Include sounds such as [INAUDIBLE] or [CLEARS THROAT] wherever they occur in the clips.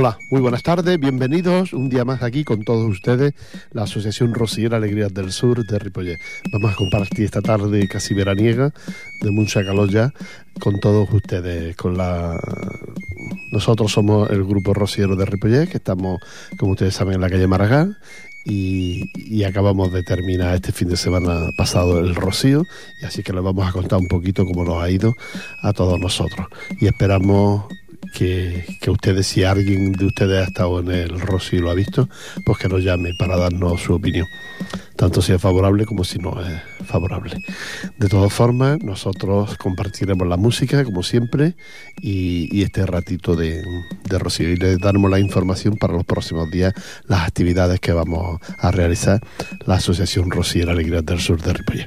Hola, muy buenas tardes, bienvenidos un día más aquí con todos ustedes, la Asociación Rociera Alegrías del Sur de Ripollet. Vamos a compartir esta tarde casi veraniega, de mucha calor ya, con todos ustedes, con la... Nosotros somos el grupo rociero de Ripollet, que estamos, como ustedes saben, en la calle Maragall, y, acabamos de terminar este fin de semana pasado el rocío y así que les vamos a contar un poquito cómo nos ha ido a todos nosotros y esperamos que, que, ustedes, si alguien de ustedes ha estado en el Rocío y lo ha visto, pues que nos llame para darnos su opinión, tanto si es favorable como si no es favorable. De todas formas, nosotros compartiremos la música, como siempre, y, este ratito de, de, Rocío, y les daremos la información para los próximos días, las actividades que vamos a realizar la Asociación Rociera Alegría del Sur de Ripollet.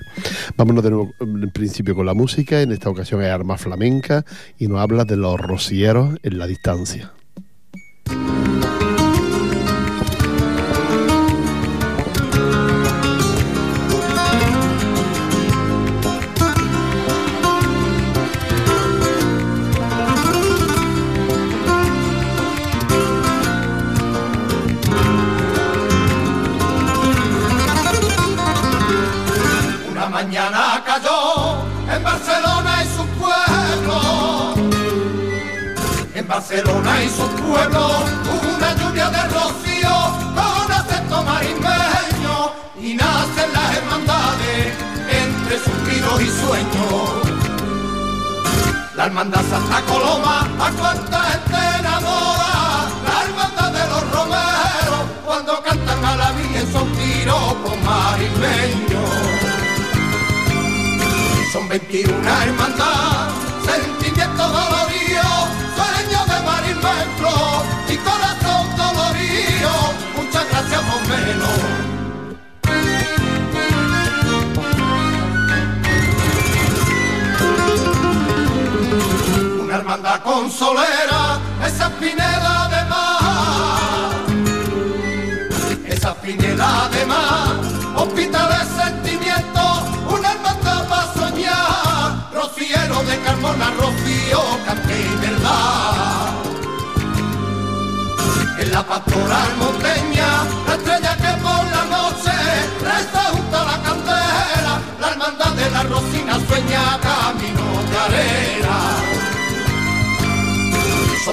Vámonos de nuevo, en principio, con la música, en esta ocasión es Arma Flamenca, y nos habla de los rocieros en la distancia.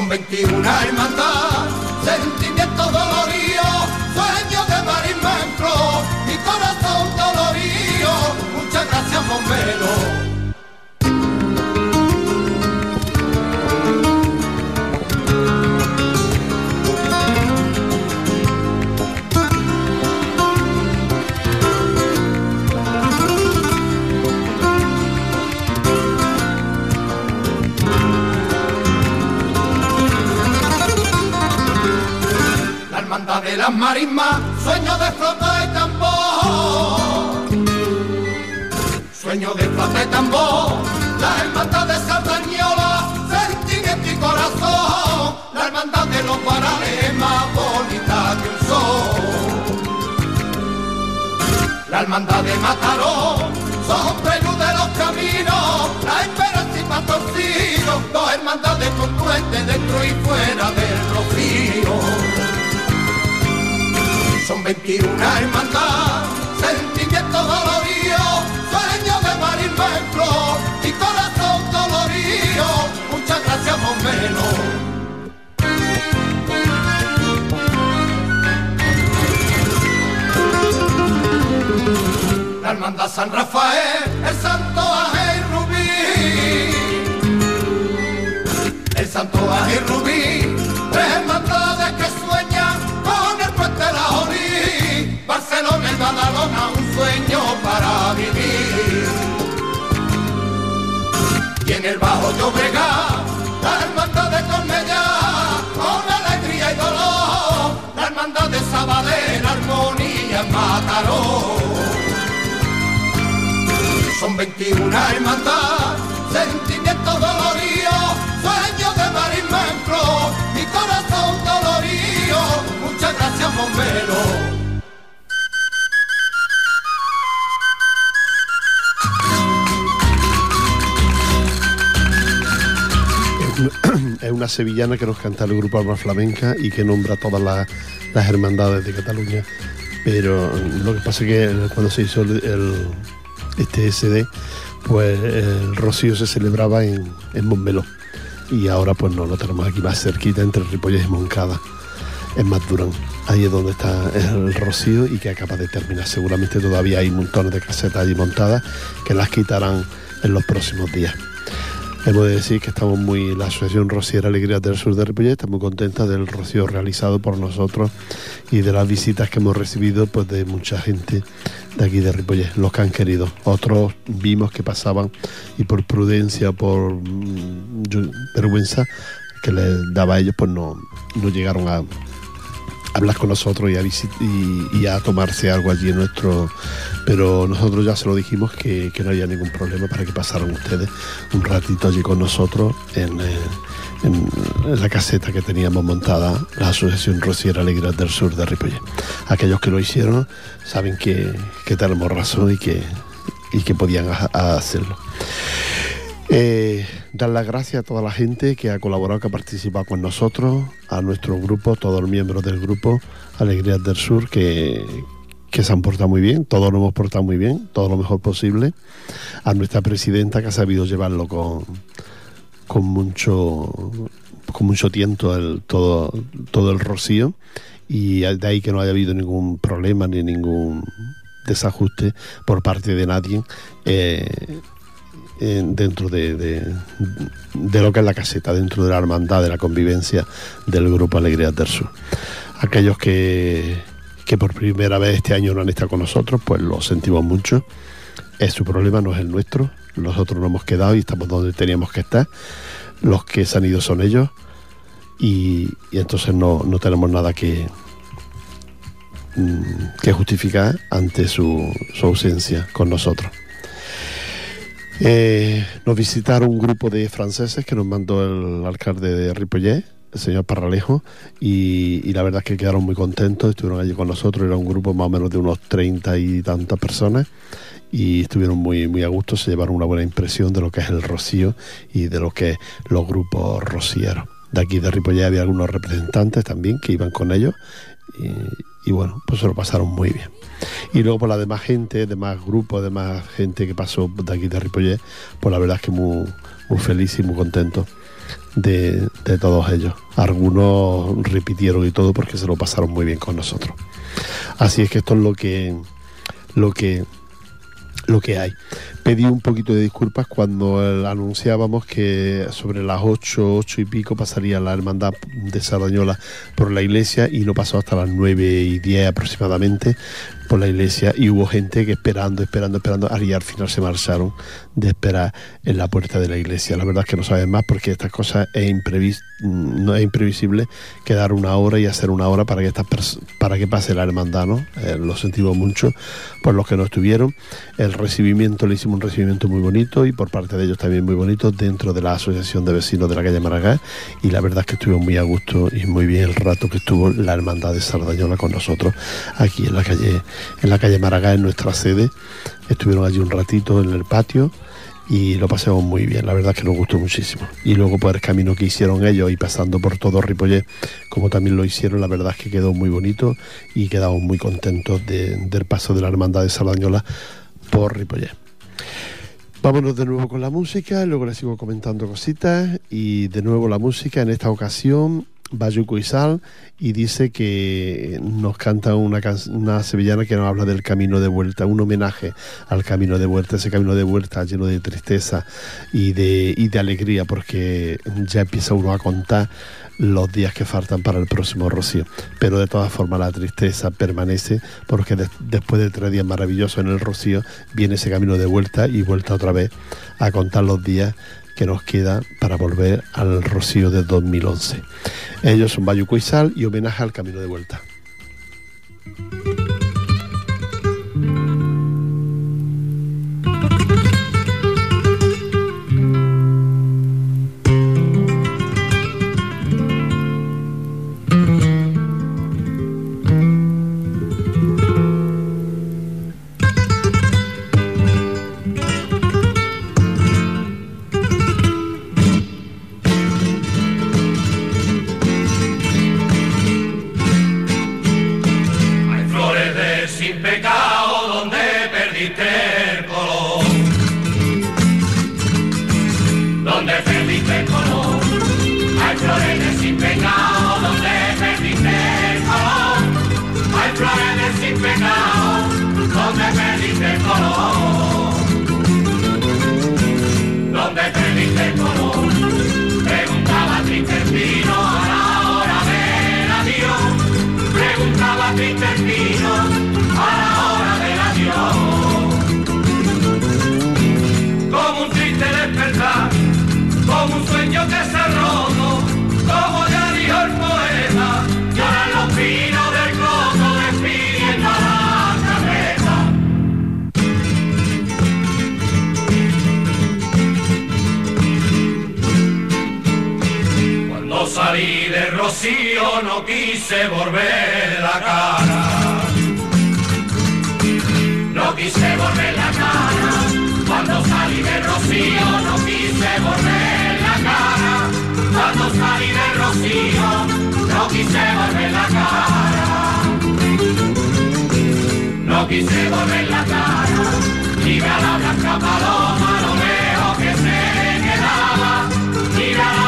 Son 21 hermandad, De las marismas, sueño de flota y tambor. Sueño de flota y tambor, la hermandad de Sardañola, sentimiento y corazón. La hermandad de los varales es más bonita que un sol. La hermandad de Mataró, son prelude de los caminos, la esperanza y pastorcillo, dos hermandades confluentes dentro y fuera del rocío. Son 21 hermandad, sentimiento dolorido, sueño de marismento y corazón dolorido. Muchas gracias, Momelo. La hermandad San Rafael, el santo Ángel Rubí. El santo Ángel Rubí, Llobregat, la hermandad de Cornellá, con alegría y dolor, la hermandad de Sabadell, armonía en Mataró. Son 21 hermandad, sentimientos doloridos, sueños de marismento, mi corazón dolorido, muchas gracias bombero. Sevillana que nos canta el grupo Alma Flamenca y que nombra todas las, las hermandades de Cataluña. Pero lo que pasa es que cuando se hizo el, el- este SD, pues el rocío se celebraba en, en Montmeló. Y ahora pues no, lo tenemos aquí más cerquita entre Ripolles y Moncada, en Maturán. Ahí es donde está el rocío y que acaba de terminar. Seguramente todavía hay montones de casetas allí montadas que las quitarán en los próximos días. Hemos de decir que estamos muy, la Asociación Rociera Alegría del Sur de Ripollet está muy contenta del rocío realizado por nosotros y de las visitas que hemos recibido pues de mucha gente de aquí de Ripollet, los que han querido. Otros vimos que pasaban y por prudencia, por mm, vergüenza que les daba a ellos, pues no, no llegaron a, hablar con nosotros y a, visit- y, a tomarse algo allí en nuestro... Pero nosotros ya se lo dijimos que, no había ningún problema para que pasaran ustedes un ratito allí con nosotros en, eh, en- la caseta que teníamos montada la Asociación Rociera Alegría del Sur de Ripollet. Aquellos que lo hicieron saben que, que tenemos razón y que, y que podían hacerlo. Eh, dar las gracias a toda la gente que ha colaborado, que ha participado con nosotros, a nuestro grupo, todos los miembros del grupo Alegrías del Sur, que, que se han portado muy bien, todos nos hemos portado muy bien, todo lo mejor posible, a nuestra presidenta que ha sabido llevarlo con, con mucho con mucho tiento todo, todo el rocío. Y de ahí que no haya habido ningún problema ni ningún desajuste por parte de nadie eh, en- dentro de, de- lo que es la caseta, dentro de la hermandad, de la convivencia del Grupo Alegrías del Sur. Aquellos que, que por primera vez este año no han estado con nosotros, pues lo sentimos mucho. Es su problema, no es el nuestro. Nosotros nos hemos quedado y estamos donde teníamos que estar. Los que se han ido son ellos. Y, y entonces no, no tenemos nada que, mm, que justificar ante su, su ausencia con nosotros. Eh, nos visitaron un grupo de franceses que nos mandó el alcalde de Ripollet, el señor Parralejo, y, la verdad es que quedaron muy contentos, estuvieron allí con nosotros, era un grupo más o menos de unos treinta y tantas personas, y estuvieron muy, muy a gusto, se llevaron una buena impresión de lo que es el rocío y de lo que es los grupos rocieros. De aquí de Ripollet había algunos representantes también que iban con ellos, y bueno, pues se lo pasaron muy bien. Y luego por la demás gente, demás grupos, demás gente que pasó de aquí de Ripollet, pues la verdad es que muy, muy feliz y muy contento de, de todos ellos. Algunos repitieron y todo porque se lo pasaron muy bien con nosotros. Así es que esto es lo que lo que lo que hay. Pedí un poquito de disculpas cuando eh, anunciábamos que sobre las 8, 8 y pico pasaría la hermandad de Sardañola por la iglesia y no pasó hasta las 9 y 10 aproximadamente por la iglesia y hubo gente que esperando, esperando, esperando y al final se marcharon de esperar en la puerta de la iglesia. La verdad es que no saben más porque estas cosas es imprevis no es imprevisible quedar una hora y hacer una hora para que estas para que pase la hermandad, ¿no? Eh, lo sentimos mucho por los que no estuvieron. El recibimiento le hicimos un recibimiento muy bonito y por parte de ellos también muy bonito dentro de la asociación de vecinos de la calle Maragall y la verdad es que estuvimos muy a gusto y muy bien el rato que estuvo la hermandad de Sardañola con nosotros aquí en la calle en la calle Maragall en nuestra sede estuvieron allí un ratito en el patio y lo pasamos muy bien, la verdad es que nos gustó muchísimo. Y luego por el camino que hicieron ellos y pasando por todo Ripollet, como también lo hicieron, la verdad es que quedó muy bonito y quedamos muy contentos de- del paso de la hermandad de Sardañola por Ripollet. Vámonos de nuevo con la música, luego les sigo comentando cositas y de nuevo la música, en esta ocasión Bayuco y Sal y dice que nos canta una, una sevillana que nos habla del camino de vuelta, un homenaje al camino de vuelta, ese camino de vuelta lleno de tristeza y de, y de alegría porque ya empieza uno a contar los días que faltan para el próximo rocío. Pero de todas formas la tristeza permanece porque de- después de tres días maravillosos en el rocío viene ese camino de vuelta y vuelta otra vez a contar los días que nos queda para volver al Rocío de 2011. Ellos son Bayuco y Sal y homenaje al Camino de Vuelta. flores sin pecado, donde feliz de color, donde feliz de color, preguntaba Tristerpino a la hora del adiós, preguntaba Tristerpino a la hora del adiós, como un triste despertar, como un sueño que se roba no quise volver la cara. No quise volver la cara. Cuando salí de Rocío no quise volver la cara. Cuando salí de Rocío no quise volver la cara. No quise volver la cara. Mira la blanca paloma, lo lejos que se quedaba. Mira la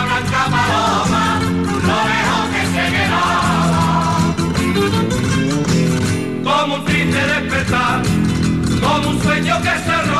un sueño que se ha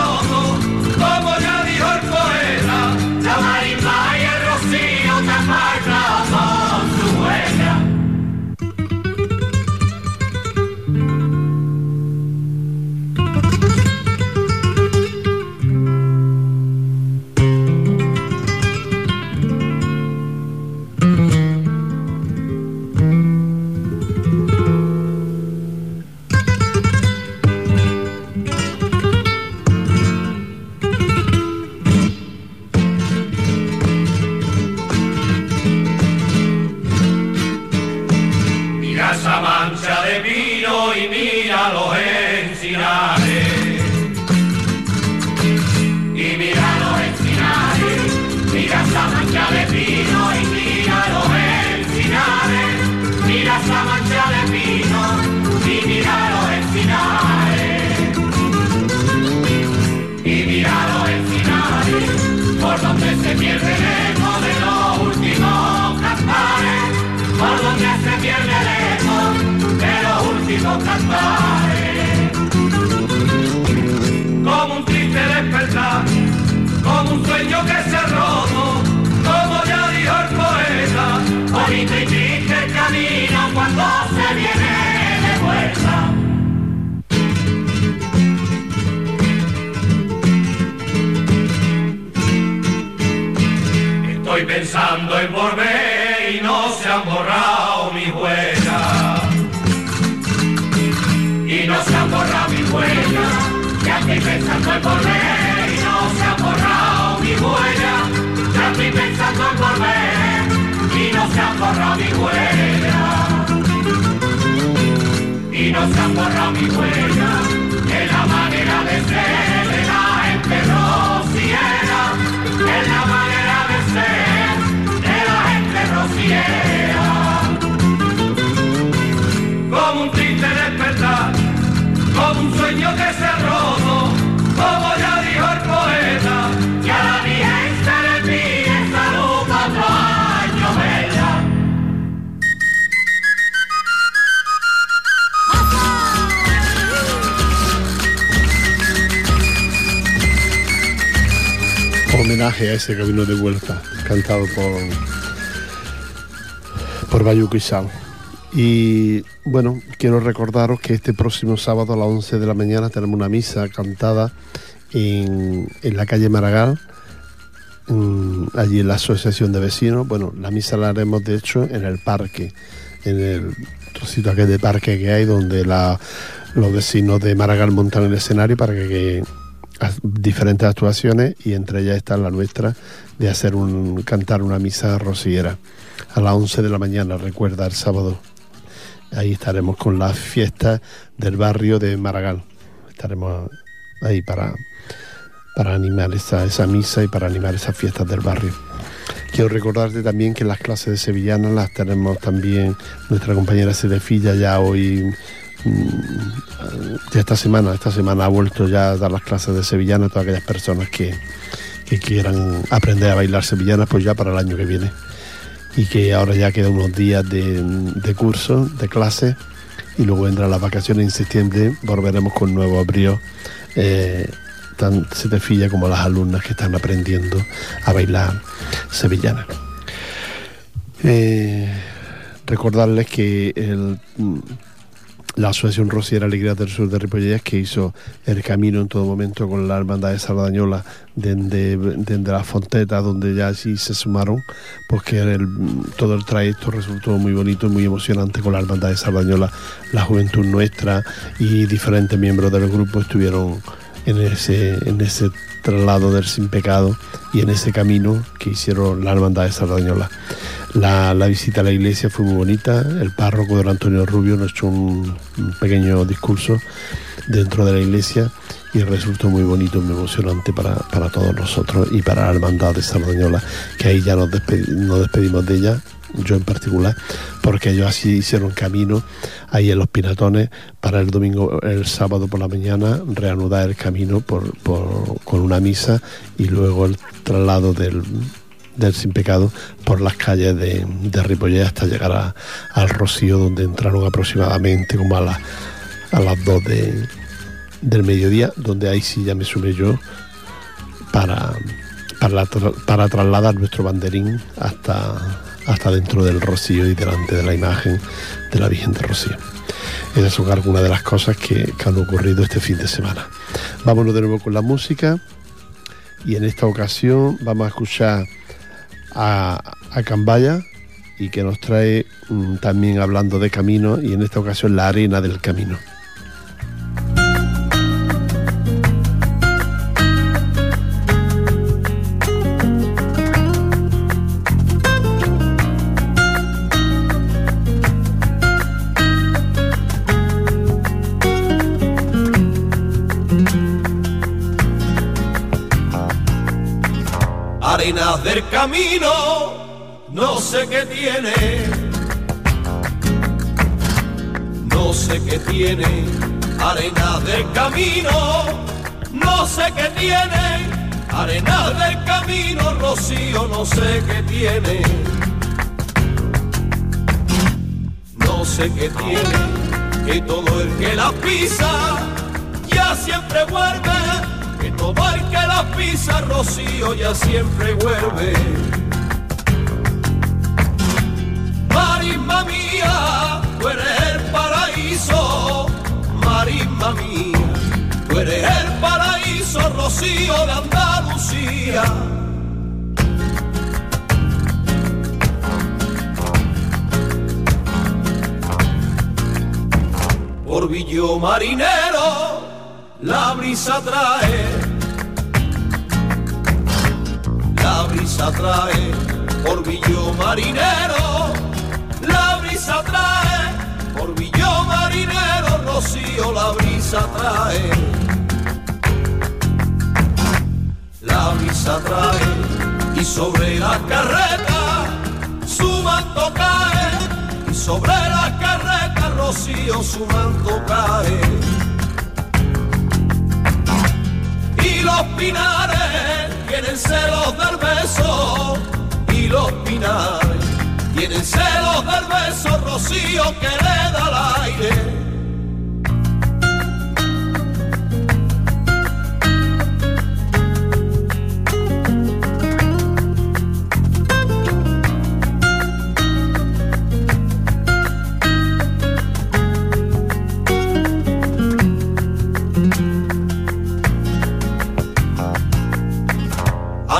borrado mis huellas. Y no se han borrado mis huellas. En la manera de ser a ese camino de vuelta, cantado por, por Bayuco y Sal. Y bueno, quiero recordaros que este próximo sábado a las 11 de la mañana tenemos una misa cantada en, en la calle Maragall, allí en la asociación de vecinos. Bueno, la misa la haremos de hecho en el parque, en el trocito aquel de parque que hay donde los vecinos de Maragall montan el escenario para que, diferentes actuaciones y entre ellas está la nuestra de hacer un cantar una misa rociera a las 11 de la mañana, recuerda el sábado. Ahí estaremos con las fiestas del barrio de Maragall. Estaremos ahí para, para animar esa, esa misa y para animar esas fiestas del barrio. Quiero recordarte también que las clases de sevillanas las tenemos también nuestra compañera Cedefilla ya hoy, mm, ya esta semana, esta semana ha vuelto ya a dar las clases de sevillana a todas aquellas personas que, quieran aprender a bailar sevillanas, pues ya para el año que viene. Y que ahora ya quedan unos días de, curso, de clase, y luego vendrán las vacaciones en septiembre, volveremos con nuevo abrío. Eh, se te filla como las alumnas que están aprendiendo a bailar sevillana. Eh, recordarles que la Asociación Rociera Alegría del Sur de Ripollés, que hizo el camino en todo momento con la Hermandad de Sardañola desde, la Fonteta, donde ya sí se sumaron, porque todo el trayecto resultó muy bonito y muy emocionante con la Hermandad de Sardañola, la juventud nuestra y diferentes miembros del grupo estuvieron en ese, en ese traslado del sin pecado y en ese camino que hicieron la hermandad de Sardañola. La, visita a la iglesia fue muy bonita, el párroco don Antonio Rubio nos echó un, pequeño discurso dentro de la iglesia y resultó muy bonito, muy emocionante para, todos nosotros y para la hermandad de Sardañola, que ahí ya nos despedimos de ella yo en particular, porque ellos así hicieron camino ahí en los Pinatones para el domingo, el sábado por la mañana, reanudar el camino por, con una misa y luego el traslado del, del Sin Pecado por las calles de, de hasta llegar al Rocío, donde entraron aproximadamente como a, a las 2 del mediodía, donde ahí sí ya me sumé yo para, para, para trasladar nuestro banderín hasta hasta dentro del rocío y delante de la imagen de la Virgen de Rocío. Esas son algunas de las cosas que, han ocurrido este fin de semana. Vámonos de nuevo con la música y en esta ocasión vamos a escuchar a, a Cambaya y que nos trae mm, también hablando de camino y en esta ocasión la arena del camino. Del camino, no sé qué tiene, no sé qué tiene, arena del camino, no sé qué tiene, arena del camino, rocío, no sé qué tiene, no sé qué tiene, que todo el que la pisa ya siempre vuelve el que la pisa rocío ya siempre vuelve. Marisma mía, tú eres el paraíso, marisma mía, tú eres el paraíso rocío de Andalucía. Por Marinero la brisa trae, brisa trae, por villo marinero, la brisa trae, por villo marinero, rocío, la brisa trae. La brisa trae y sobre la carreta su manto cae, y sobre la carreta rocío su manto cae y los pinares tienen celos del beso y los pinares tienen celos del beso rocío que le da al aire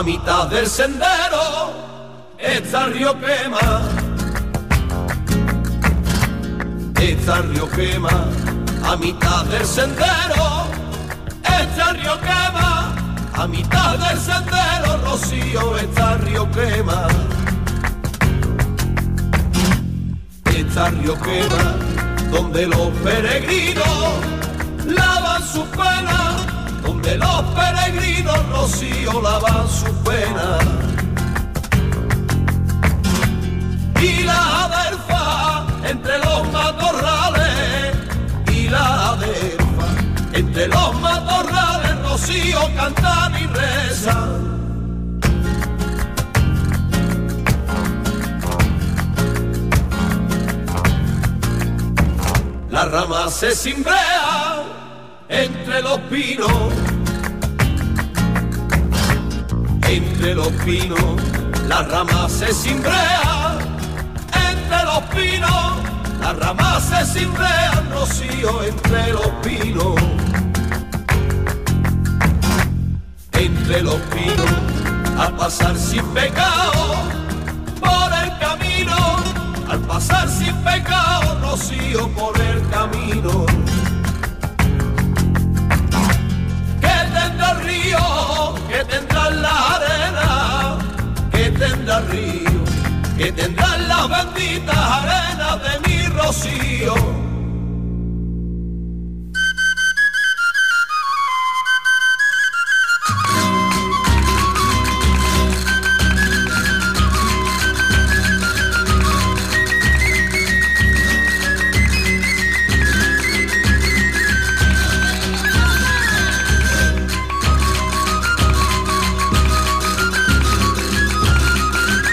a mitad del sendero está el río Quema. Está el río Quema, a mitad del sendero está el río Quema. A mitad del sendero, Rocío, está el río Quema. Está el río Quema, donde los peregrinos lavan su pena donde los peregrinos rocío lavan su pena. Y la adelfa entre los matorrales, y la adelfa entre los matorrales, rocío cantan y rezan. La rama se cimbrea entre los pinos, entre los pinos, la rama se cimbrea, entre los pinos, la rama se cimbrea, rocío entre los pinos, entre los pinos, al pasar sin pecado por el camino, al pasar sin pecado, rocío por el camino. tendrá el río, que tendrá la que tendrá río, que tendrá las benditas arenas de mi rocío.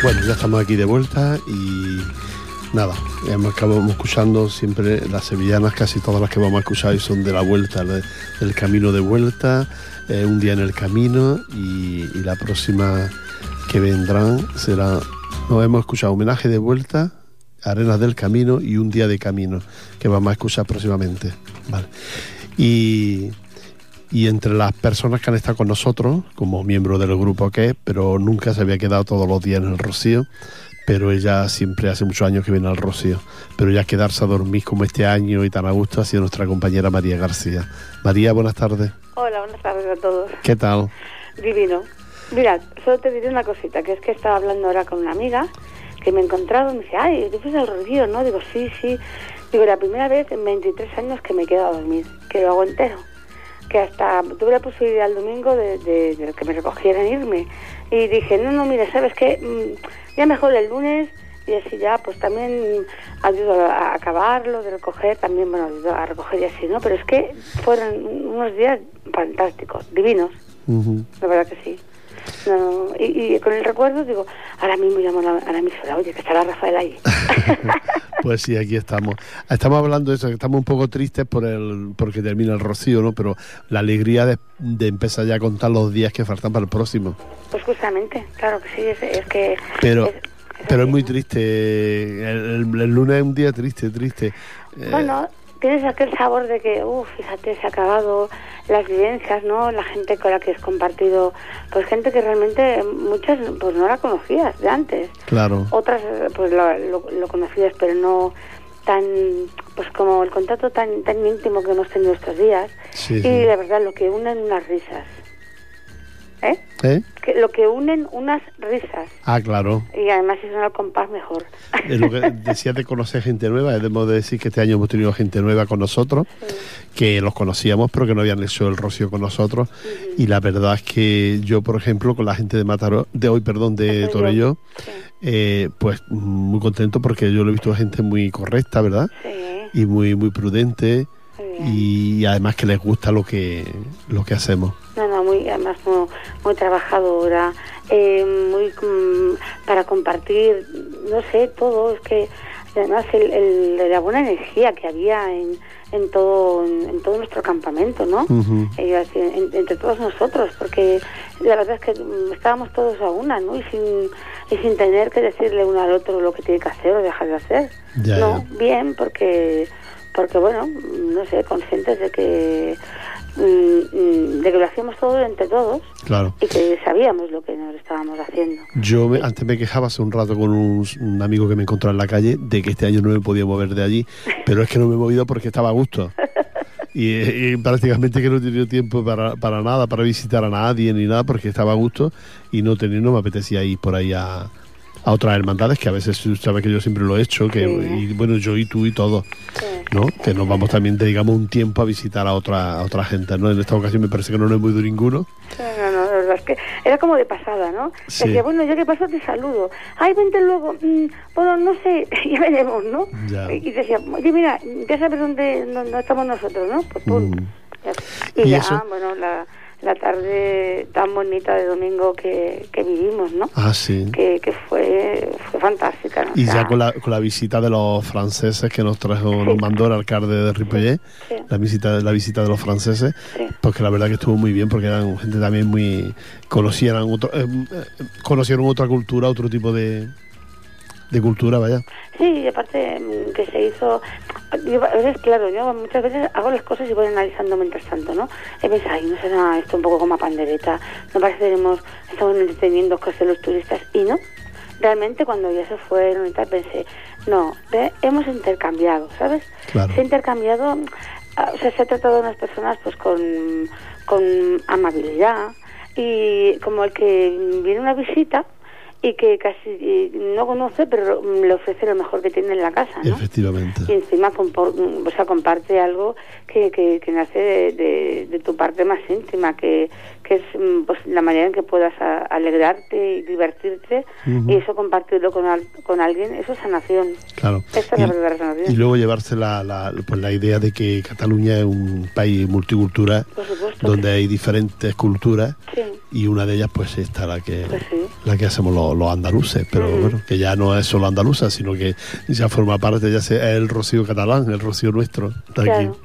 Bueno, ya estamos aquí de vuelta y nada, hemos acabamos escuchando siempre las sevillanas, casi todas las que vamos a escuchar son de la vuelta, de- del camino de vuelta, eh, un día en el camino y, y la próxima que vendrán será, nos hemos escuchado homenaje de vuelta, arenas del camino y un día de camino que vamos a escuchar próximamente. Vale. Y y entre las personas que han estado con nosotros, como miembro del grupo que es, pero nunca se había quedado todos los días en el Rocío, pero ella siempre hace muchos años que viene al Rocío, pero ya quedarse a dormir como este año y tan a gusto ha sido nuestra compañera María García. María, buenas tardes. Hola, buenas tardes a todos. ¿Qué tal? Divino. Mirad, solo te diré una cosita, que es que estaba hablando ahora con una amiga que me he encontrado y me dice, ay, tú fuiste al Rocío, ¿no? Digo, sí, sí. Digo, la primera vez en 23 años que me quedo a dormir, que lo hago entero. Que hasta tuve la posibilidad el domingo de, de- de que me recogieran e irme. Y dije, no, no, mira, ¿sabes qué? Mm, Ya mejor el lunes y así ya, pues también ayudo a acabarlo, de recoger, también, bueno, ayudo a recoger y así, ¿no? Pero es que fueron unos días fantásticos, divinos. La verdad que sí. No, y, y con el recuerdo digo, ahora mismo llamo a la, a la emisora, oye, que estará Rafael ahí. [LAUGHS] Pues sí, aquí estamos. Estamos hablando de eso, que estamos un poco tristes por el porque termina el Rocío, ¿no? Pero la alegría de, de empezar ya a contar los días que faltan para el próximo. pues justamente, claro que sí, es, es que... Pero, es- pero es muy triste. El, el- el lunes es un día triste, triste. Eh, Bueno, tienes aquel sabor de que, uff, fíjate, se ha acabado las vivencias, ¿no? La gente con la que has compartido, pues gente que realmente muchas pues no la conocías de antes. claro. Otras pues lo, lo, lo conocías, pero no tan, pues como el contacto tan, tan íntimo que hemos tenido estos días. Sí, y sí. la verdad, lo que unen unas risas. ¿Eh? ¿Eh? Que lo que unen unas risas. Ah, claro. Y además si son al compás mejor. Es lo que decías de conocer gente nueva. Debemos de decir que este año hemos tenido gente nueva con nosotros, que los conocíamos, pero que no habían hecho el rocío con nosotros. Y la verdad es que yo, por ejemplo, con la gente de Mataró, de hoy, perdón, de Sí. eh, pues muy contento porque yo lo he visto gente muy correcta, ¿verdad? Sí, Y muy muy prudente muy y además que les gusta lo que lo que hacemos. Muy, además muy, muy trabajadora, eh, muy mm, para compartir, no sé, todo, es que además el, el- la buena energía que había en, en todo en, en todo nuestro campamento, ¿no? Así, en- entre todos nosotros, porque la verdad es que mm, estábamos todos a una, ¿no? Y sin, y sin tener que decirle uno al otro lo que tiene que hacer o dejar de hacer. Ya, no, ya. bien, porque, porque bueno, no sé, conscientes de que de que lo hacíamos todo entre todos Claro. y que sabíamos lo que nos estábamos haciendo. Yo me- antes me quejaba hace un rato con un, un amigo que me encontró en la calle de que este año no me podía mover de allí, pero es que no me he movido porque estaba a gusto. Y, y prácticamente que no he tenido tiempo para, para nada, para visitar a nadie ni nada, porque estaba a gusto y no tenía, no me apetecía ir por ahí a, a otras hermandades, que a veces sabes que yo siempre lo he hecho, que Sí. y bueno, yo y tú y todos, Sí. ¿no? Que nos vamos también, dedicamos un tiempo a visitar a otra, a otra gente, ¿no? En esta ocasión me parece que no nos hemos ido ninguno. Sí, No, no, la verdad es que era como de pasada, ¿no? Sí. Decía, bueno, ya que paso te saludo. Ay, vente luego. Mm, bueno, no sé, [LAUGHS] ya veremos, ¿no? Ya. Y decía, oye, mira, ya sabes dónde, dónde estamos nosotros, ¿no? Pues pum. Mm. Y, ¿Y ya, eso? bueno, la, la tarde tan bonita de domingo que, que vivimos, ¿no? Ah, sí. Que, que fue, fue fantástica, ¿no? O Y sea, ya con la, con la visita de los franceses que nos trajo, nos mandó el alcalde de Ripollet, Sí. la visita, la visita de los franceses, Sí. pues que la verdad que estuvo muy bien porque eran gente también muy conocieran otro, eh, eh, conocieron otra cultura, otro tipo de, de cultura, vaya. Sí, y aparte mm, que se hizo, yo, a veces, claro, yo muchas veces hago las cosas y voy analizando mientras tanto, ¿no? Y pienso, ay, no será esto un poco como a pandereta, no parece que tenemos, estamos entreteniendo cosas de los turistas, y no, realmente cuando ya se fueron y tal, pensé, no, hemos intercambiado, ¿sabes? Claro. Se ha intercambiado, ah, o sea, se ha tratado a unas personas pues con, con amabilidad y como el que viene una visita y que casi no conoce, pero le ofrece lo mejor que tiene en la casa, ¿no? Efectivamente. Y encima compor- o sea, comparte algo que, que, que nace de, de- de tu parte más íntima, que, que es mm, pues, la manera en que puedas a- alegrarte y divertirte, y eso compartirlo con, al- con alguien, eso es sanación. Claro. Esta es la verdadera sanación. y luego llevarse la, la, pues la idea de que Cataluña es un país multicultural donde hay diferentes culturas Sí, y una de ellas pues está la que pues sí. la que hacemos los, los andaluces, pero bueno, que ya no es solo andaluza, sino que ya forma parte, ya sea el rocío catalán, el rocío nuestro, Claro,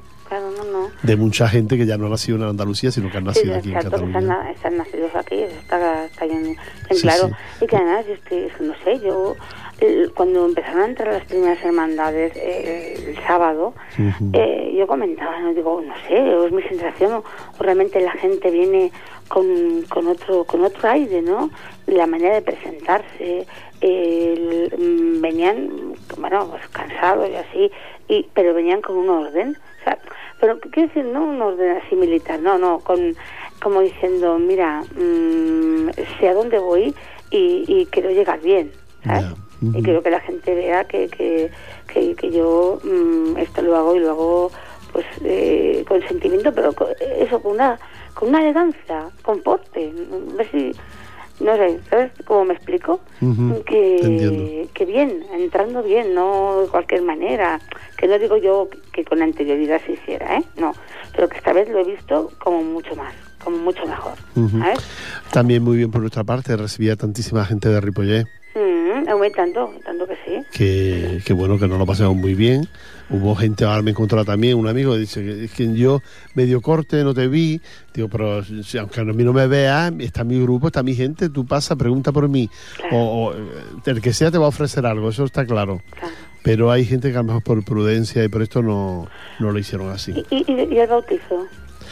no, de mucha gente que ya no ha nacido en Andalucía, sino que han nacido Sí, aquí en exacto, están, Cataluña. están nacidos aquí, eso está, está bien, bien Sí, claro. sí. Y que además, eso no sé, yo, cuando empezaron a entrar las primeras hermandades eh, el sábado, eh, yo comentaba, no digo, no sé, es mi sensación, o, o realmente la gente viene con, con otro con otro aire, ¿no? La manera de presentarse, el- mm, venían, bueno, pues cansados y así, y pero venían con un orden, o sea, pero ¿qué quiero decir? No un orden así militar, no, no, con como diciendo, mira, mm, sé a dónde voy y, y quiero llegar bien, ¿sabes? Y quiero que la gente vea que, que, que, que yo mm, esto lo hago y lo hago pues eh, con sentimiento, pero con- eso con una con una elegancia, con porte, a ver si no sé, ¿sabes cómo me explico? Que, que bien, entrando bien, no de cualquier manera, que no digo yo que con anterioridad se hiciera, ¿eh? No, pero que esta vez lo he visto como mucho más, como mucho mejor. También muy bien por nuestra parte, recibía tantísima gente de Ripollet, Mm, hombre, tanto, tanto que sí. que, que bueno, que nos lo pasamos muy bien. Hubo gente, ahora me encontró también un amigo, dice que, es que yo medio corte, no te vi, digo, pero si- aunque a mí no me veas, está mi grupo, está mi gente, tú pasa, pregunta por mí, Claro. o, o, eh, el que sea te va a ofrecer algo, eso está claro. Claro. Pero hay gente que a lo mejor por prudencia y por esto no, no lo hicieron así. ¿Y, y, y el bautizo,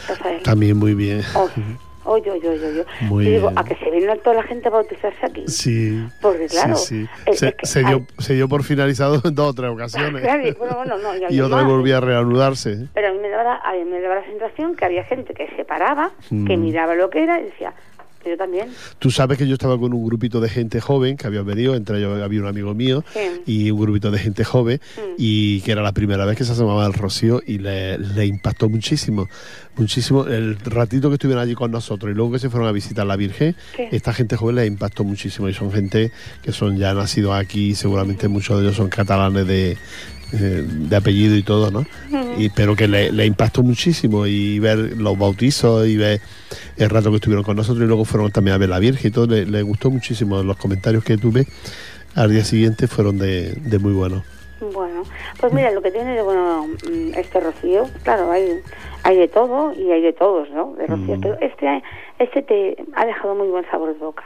Rafael? También muy bien. Oy, [LAUGHS] oy, oy, oy, oy. Muy Y digo, bien. a que se vino toda la gente a bautizarse aquí. Sí. Porque claro, sí, sí. es- Se, es que se hay- dio, se dio por finalizado en dos o tres ocasiones. [LAUGHS] Claro, y bueno, bueno, no, [LAUGHS] y otra vez volvía a reanudarse. Pero a mí me daba, la- a mí me daba la sensación que había gente que se paraba, que Mm. miraba lo que era y decía, yo también. Tú sabes que yo estaba con un grupito de gente joven que había venido, entre ellos había un amigo mío Sí. y un grupito de gente joven Mm. y que era la primera vez que se asomaba al Rocío y le, le impactó muchísimo, muchísimo el ratito que estuvieron allí con nosotros y luego que se fueron a visitar la Virgen, Sí. esta gente joven le impactó muchísimo y son gente que son ya nacidos aquí, seguramente muchos de ellos son catalanes de, eh, de apellido y todo, ¿no? Y, pero que le, le impactó muchísimo y ver los bautizos y ver el rato que estuvieron con nosotros y luego fueron también a ver la Virgen y todo, le, le gustó muchísimo. Los comentarios que tuve al día siguiente fueron de, de muy buenos. Bueno, pues mira, lo que tiene de bueno mm, este Rocío, claro, hay, hay de todo y hay de todos, ¿no? De Rocío, Mm. pero este, este te ha dejado muy buen sabor de boca.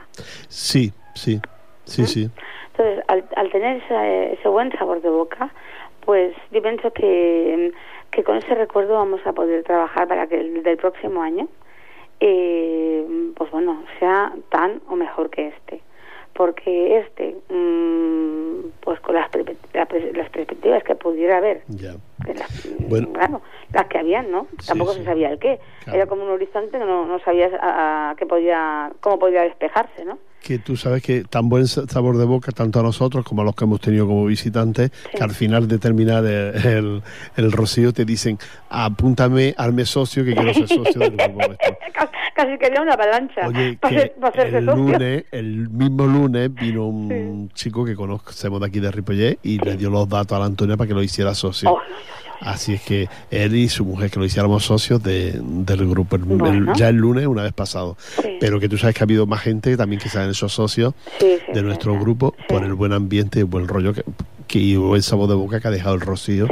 Sí, sí, sí, sí. Entonces, al, al tener ese, ese buen sabor de boca, pues yo pienso que, que con ese recuerdo vamos a poder trabajar para que el del próximo año, eh, pues bueno, sea tan o mejor que este. Porque este, mm, pues con las, perpe- la pres- las perspectivas que pudiera haber. Las, Bueno. claro, las que habían, ¿no? Sí, Tampoco sí. se sabía el qué. Claro. Era como un horizonte que no, no sabías a, a qué podía, cómo podía despejarse, ¿no? que tú sabes que tan buen sa- sabor de boca, tanto a nosotros como a los que hemos tenido como visitantes, Sí. que al final de terminar el, el, el rocío te dicen, apúntame, hazme socio, que quiero ser socio del grupo. [LAUGHS] Casi- quería una avalancha Oye, para, que ser- el socio. lunes, el mismo lunes, vino un chico que conocemos de aquí de Ripollet y le dio los datos a la Antonia para que lo hiciera socio. Oh, Así es que él y su mujer que lo hiciéramos socios de, del grupo el- el- ya el lunes una vez pasado. Sí. Pero que tú sabes que ha habido más gente también que se han hecho socios Sí, sí, de nuestro grupo por el buen ambiente y el buen rollo que, que y buen sabor de boca que ha dejado el rocío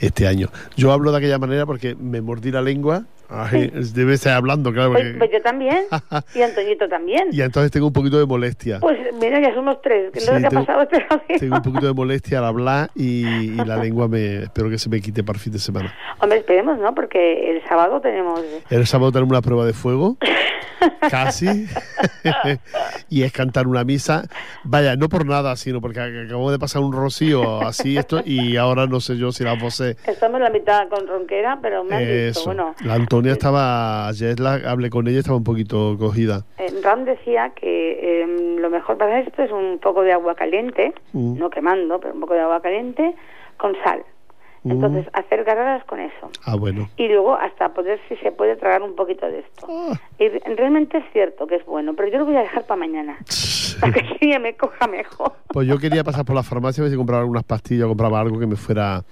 este año. Yo hablo de aquella manera porque me mordí la lengua. Ay, Debe estar hablando, claro. Pues, porque- pues yo también. [LAUGHS] y Antoñito también. y entonces tengo un poquito de molestia. Pues mira, ya somos tres. ¿Qué es lo Sí, que ha tengo- pasado este? Tengo un poquito de molestia al hablar y, y la [LAUGHS] lengua me espero que se me quite para el fin de semana. Hombre, esperemos, ¿no? Porque el sábado tenemos... El sábado tenemos una prueba de fuego, [LAUGHS] casi, y es cantar una misa. Vaya, no por nada, sino porque ac- acabamos de pasar un rocío así esto y ahora no sé yo si la voces. Estamos en la mitad con Ronquera, pero me han dicho, Eso. bueno... La Antonia estaba, ayer la hablé con ella, estaba un poquito cogida. eh, Ram decía que eh, lo mejor para esto es un poco de agua caliente, Mm. no quemando, pero un poco de agua caliente con sal. Mm. Entonces, hacer gargaras con eso. Ah, bueno. Y luego hasta poder, si se puede, tragar un poquito de esto. Ah. Y re- realmente es cierto que es bueno, pero yo lo voy a dejar para mañana. [LAUGHS] Para que sí me coja mejor. Pues yo quería pasar por la farmacia a ver si compraba algunas pastillas compraba algo que me fuera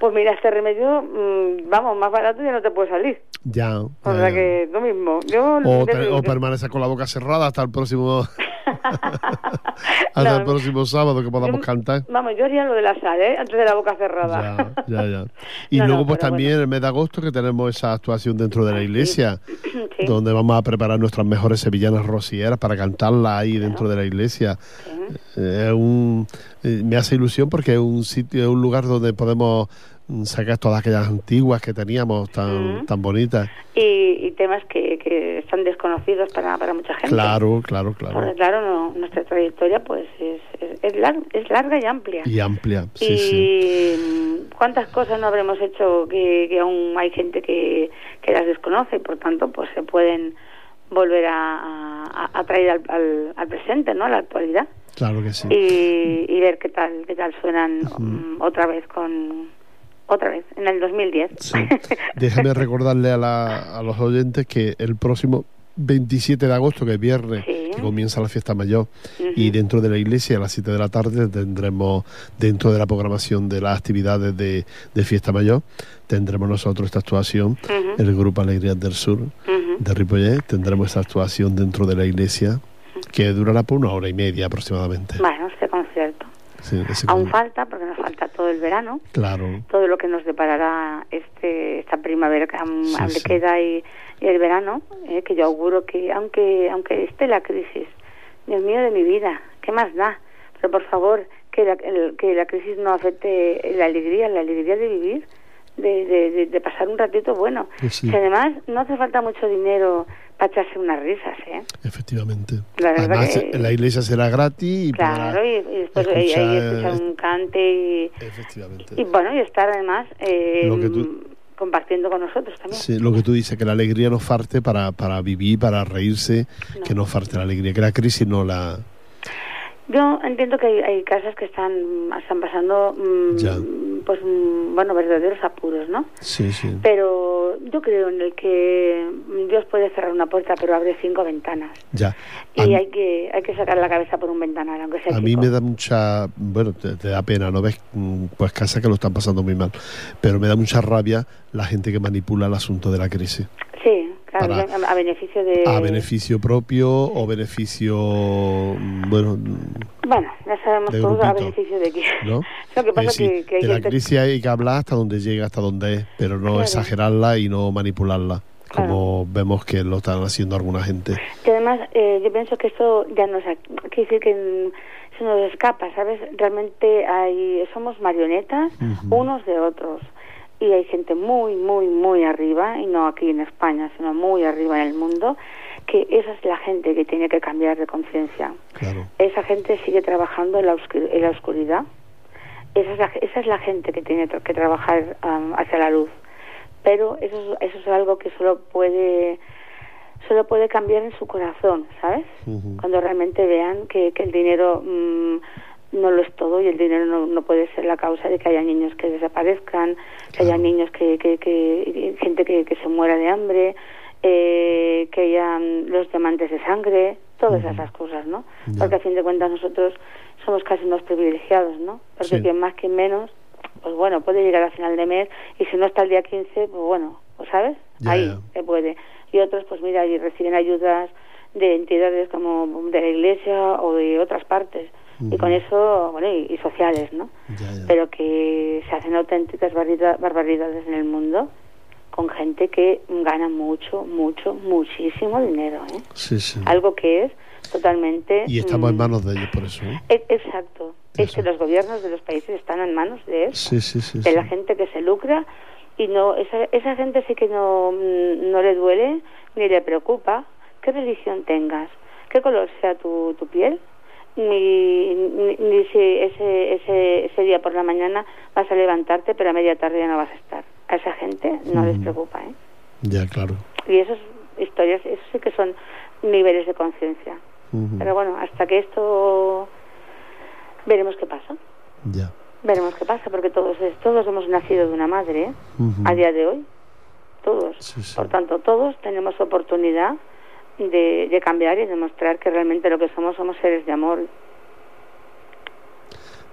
Pues mira, este remedio, mm, vamos, más barato ya no te puede salir. ya. O ya, sea ya. que lo mismo. Yo O, te- o permanecer con la boca cerrada hasta el próximo [LAUGHS] [LAUGHS] hasta No. el próximo sábado que podamos Yo- cantar. Vamos, yo haría lo de la sal, ¿eh? Antes de la boca cerrada. Ya, ya, ya. [LAUGHS] Y No, no, luego pues también bueno. en el mes de agosto que tenemos esa actuación dentro de la iglesia, [CLEARS THROAT] Sí. donde vamos a preparar nuestras mejores sevillanas rocieras para cantarla ahí dentro de la iglesia. Eh, es un, eh, me hace ilusión porque es un sitio, es un lugar donde podemos mm, sacar todas aquellas antiguas que teníamos tan, Mm. tan bonitas. Y, y temas que, que están desconocidos para, para mucha gente. Claro, claro, claro. Porque claro, no, nuestra trayectoria pues es, es, es lar- es larga y amplia. Y amplia, sí, y sí. mm, cuántas cosas no habremos hecho que, que aún hay gente que, que las desconoce y por tanto pues se pueden volver a, a- a traer al, al, al presente, ¿no? A la actualidad Claro que sí. y, y ver qué tal qué tal suenan mm, otra vez con otra vez en el 2010. Sí. Déjame recordarle a, la- a los oyentes que el próximo 27 de agosto, que es viernes, Sí. que comienza la fiesta mayor, y dentro de la iglesia a las 7 de la tarde tendremos, dentro de la programación de las actividades de, de fiesta mayor, tendremos nosotros esta actuación, Ujú. el Grupo Alegrías del Sur. De Ripollet, tendremos esta actuación dentro de la iglesia, que durará por una hora y media aproximadamente. Bueno, este concierto. Sí, ese Aún con- falta, porque nos falta todo el verano, Claro, todo lo que nos deparará este esta primavera que aún Sí, le sí. queda y, y el verano, eh, que yo auguro que aunque aunque esté la crisis, Dios mío de mi vida, ¿qué más da? Pero por favor, que la, el- que la crisis no afecte la alegría, la alegría de vivir, de, de, de- de pasar un ratito bueno. Sí. Y además no hace falta mucho dinero para echarse unas risas, ¿eh? efectivamente. La Además, que- la iglesia será gratis y Claro, y, y después ahí escuchar, escuchar un cante y, Efectivamente. y bueno, y estar además eh, Lo que tú- compartiendo con nosotros también. Sí, lo que tú dices, que la alegría nos falte para, para vivir, para reírse, No. que nos falte la alegría, que la crisis no la... Yo entiendo que hay, hay casas que están, están pasando, mm, pues, mm, bueno, verdaderos apuros, ¿no? Sí, sí. Pero yo creo en el que Dios puede cerrar una puerta, pero abre cinco ventanas. Ya. A, Y mí- hay que, hay que sacar la cabeza por un ventanal, aunque sea a mí chico. me da mucha... Bueno, te, te da pena, ¿no ves? Mm, Pues casas que lo están pasando muy mal. Pero me da mucha rabia la gente que manipula el asunto de la crisis. Para- a, beneficio de... A beneficio propio o beneficio... mm, Bueno, mm, Bueno, ya sabemos de todos a beneficio de quién. ¿no? [LAUGHS] Lo que pasa Es decir, que, de la gente- crisis hay que hablar hasta donde llega, hasta donde es, pero no Claro. exagerarla y no manipularla, como vemos que lo están haciendo alguna gente. que además eh, yo pienso que esto ya nos quiere decir que se nos escapa, ¿sabes? Realmente hay somos marionetas unos de otros y hay gente muy, muy, muy arriba, y no aquí en España, sino muy arriba en el mundo, que esa es la gente que tiene que cambiar de conciencia. Claro. Esa gente sigue trabajando en la, oscu- en la oscuridad. Esa es la, esa es la gente que tiene que trabajar am, hacia la luz. Pero eso, es- eso es algo que solo puede solo puede cambiar en su corazón, ¿sabes? Cuando realmente vean que, que el dinero mm, no lo es todo y el dinero no, no puede ser la causa de que haya niños que desaparezcan, que haya niños que, que, que gente que, que se muera de hambre, eh, que haya mm, los diamantes de sangre, todas esas cosas, ¿no? Porque a fin de cuentas nosotros somos casi unos privilegiados, ¿no? Porque Sí. quien más, quien menos, pues bueno, puede llegar a final de mes y si no está el día 15, pues bueno, pues ¿sabes? Ahí se puede. Y otros, pues mira, y reciben ayudas de entidades como de la iglesia o de otras partes. Y con eso, bueno, y, y sociales, ¿no? Ya, ya. Pero que se hacen auténticas barbaridades en el mundo con gente que gana mucho, mucho, muchísimo dinero, ¿eh? Sí, sí. Algo que es totalmente... Y estamos en mm, manos de ellos por eso. ¿eh? e- Exacto. Es que los gobiernos de los países están en manos de eso, Sí, sí, sí. de la gente que se lucra y no esa, esa gente sí que no, no le duele ni le preocupa qué religión tengas, qué color sea tu, tu piel, ni, ni, ni si ese, ese, ese día por la mañana vas a levantarte pero a media tarde ya no vas a estar. A esa gente no les Ujú. preocupa, ¿eh? Ya, claro. Y esas historias, eso sí que son niveles de conciencia. Pero bueno, hasta que esto veremos qué pasa. Ya. Veremos qué pasa, porque todos todos hemos nacido de una madre, ¿eh? A día de hoy, todos. Sí, sí. Por tanto, todos tenemos oportunidad de, de cambiar y demostrar que realmente lo que somos somos seres de amor.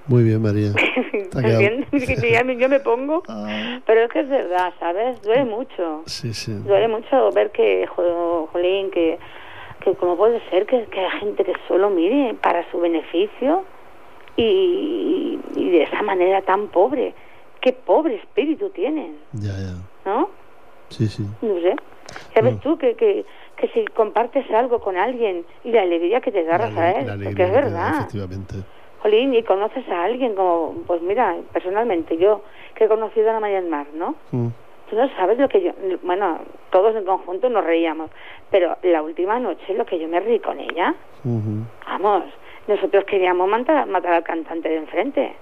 Muy bien, María. [LAUGHS] Yo me pongo, [LAUGHS] Ah, pero es que es verdad, ¿sabes? Duele mucho. sí, sí. Duele mucho ver que, jo- jolín, que, que cómo puede ser que, que hay gente que solo mire para su beneficio y, y de esa manera tan pobre. Qué pobre espíritu tienen, Ya, ya. ¿no? Sí, sí. No sé. Mm. tú que, que, que si compartes algo con alguien y la alegría que te da, La Rafael, la porque es da, verdad. Efectivamente. Jolín, y conoces a alguien como, pues mira, personalmente yo, que he conocido a la María del Mar, ¿no? Mm. Tú no sabes lo que yo, bueno, todos en conjunto nos reíamos, pero la última noche lo que yo me reí con ella, vamos, nosotros queríamos matar, matar al cantante de enfrente,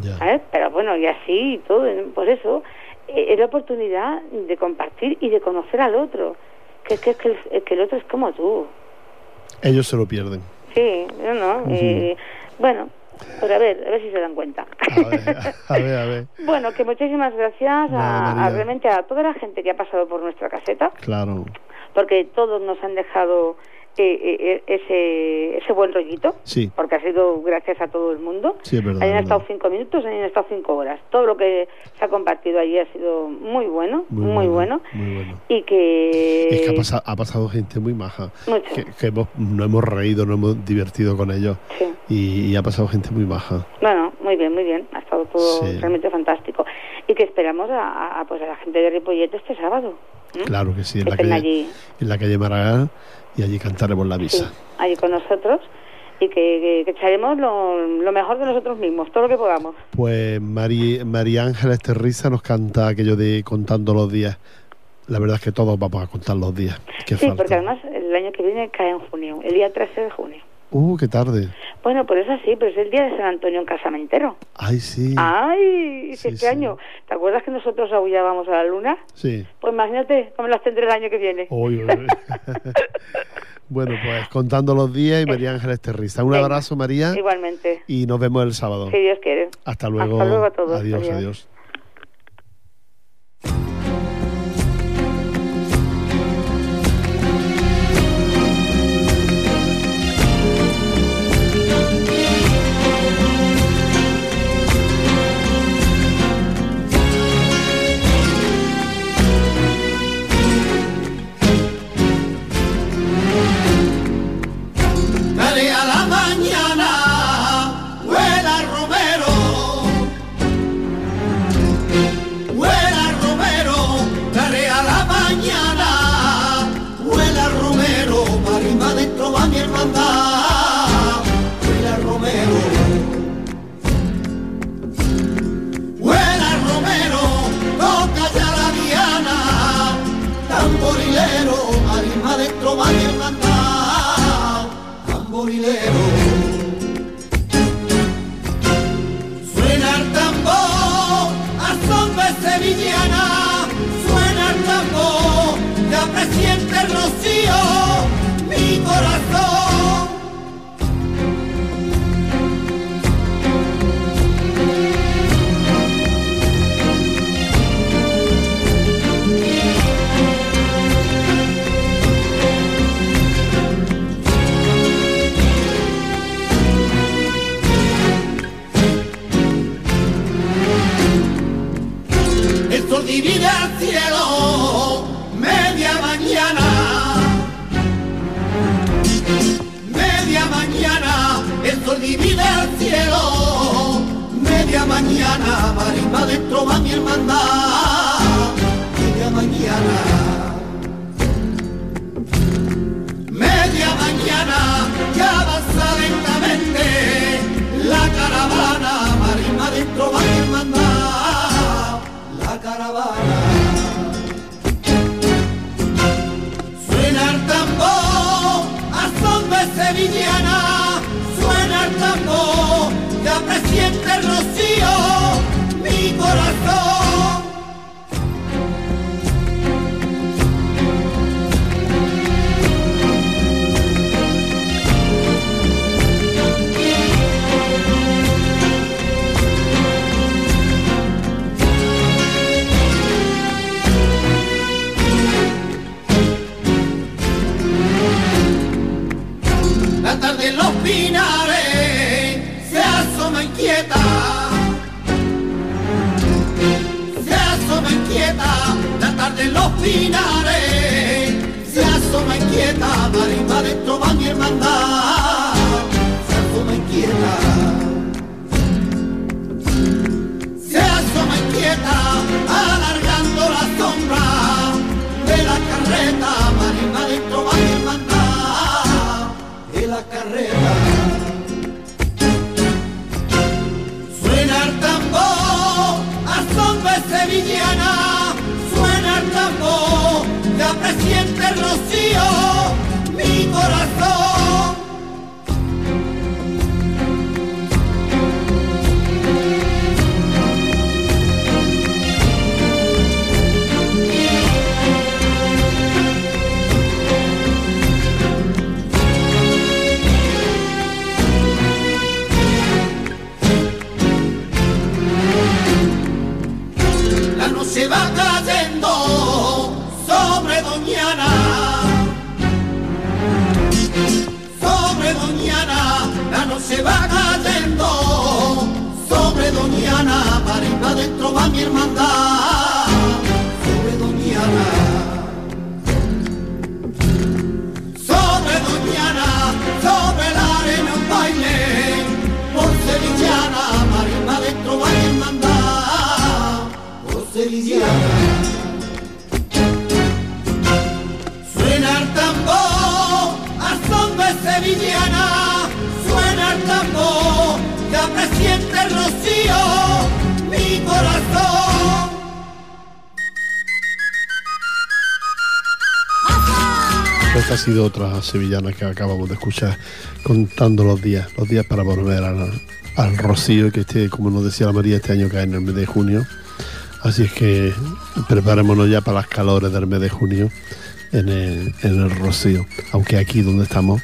Ya. ¿sabes? Pero bueno, y así y todo, pues eso, eh, es la oportunidad de compartir y de conocer al otro, que es que, que, el, que el otro es como tú, Ellos se lo pierden. sí, yo no, y, bueno, pues a ver, a ver si se dan cuenta. A ver, a ver, a ver. [LAUGHS] Bueno, que muchísimas gracias a realmente a toda la gente que ha pasado por nuestra caseta. Claro. porque todos nos han dejado eh, eh, ese, ese buen rollito, Sí, porque ha sido gracias a todo el mundo. sí, es verdad. Hayan es estado verdad. cinco minutos, hayan estado cinco horas. Todo lo que se ha compartido allí ha sido muy bueno, muy, bueno. Muy bueno. Y que... Es que ha pasado, ha pasado gente muy maja. Mucho. Que, que hemos, no hemos reído, no hemos divertido con ellos. Sí. Y, y ha pasado gente muy maja. Bueno, muy bien, muy bien. Ha estado todo Sí. realmente fantástico. Y que esperamos a, a, pues a la gente de Ripollet este sábado. Claro que sí, en Que la calle, allí, en la calle Maragall y allí cantaremos la sí, misa. allí con nosotros y que, que, que echaremos lo, lo mejor de nosotros mismos, todo lo que podamos. Pues Mari, María Ángeles Terriza nos canta aquello de contando los días. La verdad es que todos vamos a contar los días. que Sí, porque además el año que viene cae en junio, el día 13 de junio. Uh, qué tarde. Bueno, por eso sí, pero es el día de San Antonio en Casamentero. Ay, sí. ¡Ay! Sí, este sí. año. ¿Te acuerdas que nosotros aullábamos a la luna? Sí. Pues imagínate cómo las tendré el año que viene. Uy, uy, uy. bueno, pues contando los días y María Ángeles Terriza. Un Venga. abrazo, María, Igualmente, y nos vemos el sábado. si Dios quiere. Hasta luego. Hasta luego a todos. Adiós, Adiós. adiós. Rocío, Los pinares se asoma inquieta. Marimba dentro va mi hermandad. Se asoma inquieta. Se asoma inquieta. Alargando la sombra de la carreta. Marimba dentro va mi hermandad de la carrera. Suena el tambor a de sevillana, presiente rocío, mi corazón. Sevillana que acabamos de escuchar contando los días, los días para volver al, rocío que este, como nos decía la María, este año cae en el mes de junio. Así es que preparémonos ya para las calores del mes de junio en el, en el rocío. Aunque aquí donde estamos,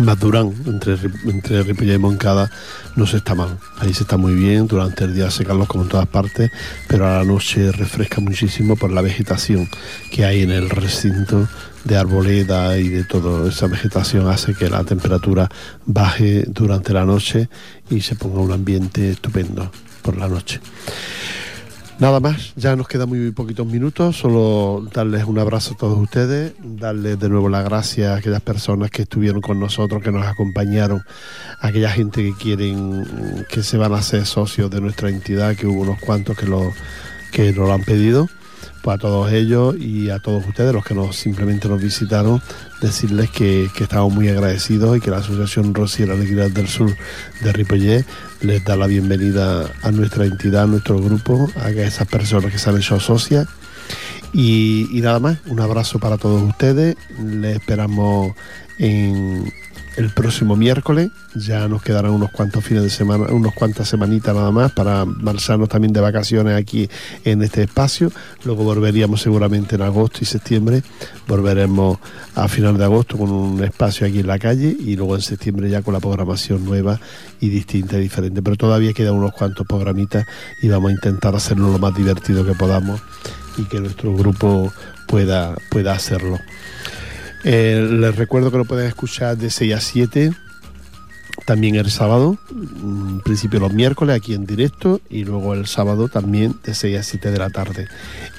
en Maturán, entre, entre y Moncada, no se está mal. Ahí se está muy bien, durante el día hace calor como en todas partes, pero a la noche refresca muchísimo por la vegetación que hay en el recinto de arboleda y de toda esa vegetación hace que la temperatura baje durante la noche y se ponga un ambiente estupendo por la noche. Nada más, ya nos quedan muy poquitos minutos, solo darles un abrazo a todos ustedes, darles de nuevo las gracias a aquellas personas que estuvieron con nosotros, que nos acompañaron, a aquella gente que quieren, que se van a hacer socios de nuestra entidad, que hubo unos cuantos que lo, que nos lo han pedido. Pues a todos ellos y a todos ustedes, los que nos simplemente nos visitaron, decirles que, que estamos muy agradecidos y que la Asociación Rosier Alegría del Sur de Ripollet les da la bienvenida a nuestra entidad, a nuestro grupo, a esas personas que se han hecho socias Y, y nada más, un abrazo para todos ustedes. Les esperamos en el próximo miércoles. Ya nos quedarán unos cuantos fines de semana, unos cuantas semanitas nada más para marcharnos también de vacaciones aquí en este espacio. Luego volveríamos seguramente en agosto y septiembre. Volveremos a final de agosto con un espacio aquí en la calle y luego en septiembre ya con la programación nueva y distinta y diferente. Pero todavía quedan unos cuantos programitas y vamos a intentar hacerlo lo más divertido que podamos y que nuestro grupo pueda, pueda hacerlo. Eh, les recuerdo que lo pueden escuchar de 6 a 7, también el sábado, en principio los miércoles aquí en directo y luego el sábado también de 6 a 7 de la tarde.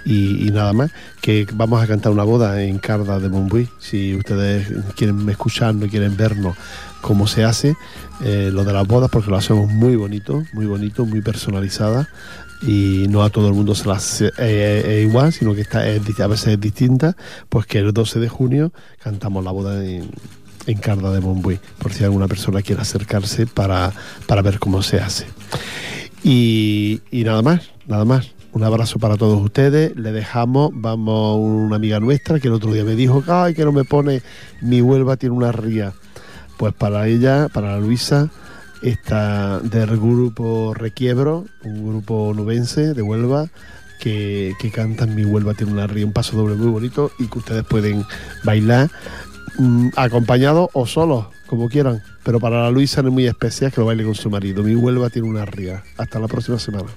Y, nada más, que vamos a cantar una boda en Carda de Montbuy. Si ustedes quieren escucharnos, quieren vernos cómo se hace eh, lo de las bodas, porque lo hacemos muy bonito, muy bonito, muy personalizada y no a todo el mundo se las eh, eh, igual, sino que está, es, a veces es distinta, pues que el 12 de junio cantamos la boda en, en Carda de Montbuy, por si alguna persona quiere acercarse para, para ver cómo se hace. Y, y nada más, nada más. Un abrazo para todos ustedes. Le dejamos, vamos, una amiga nuestra que el otro día me dijo, ay, que no me pone, mi Huelva tiene una ría. Pues para ella, para Luisa, está del grupo Requiebro, un grupo nubense de Huelva, que, que canta Mi Huelva tiene una ría, un paso doble muy bonito y que ustedes pueden bailar mm, acompañados o solos, como quieran. Pero para la Luisa no es muy especial que lo baile con su marido. Mi Huelva tiene una ría. Hasta la próxima semana.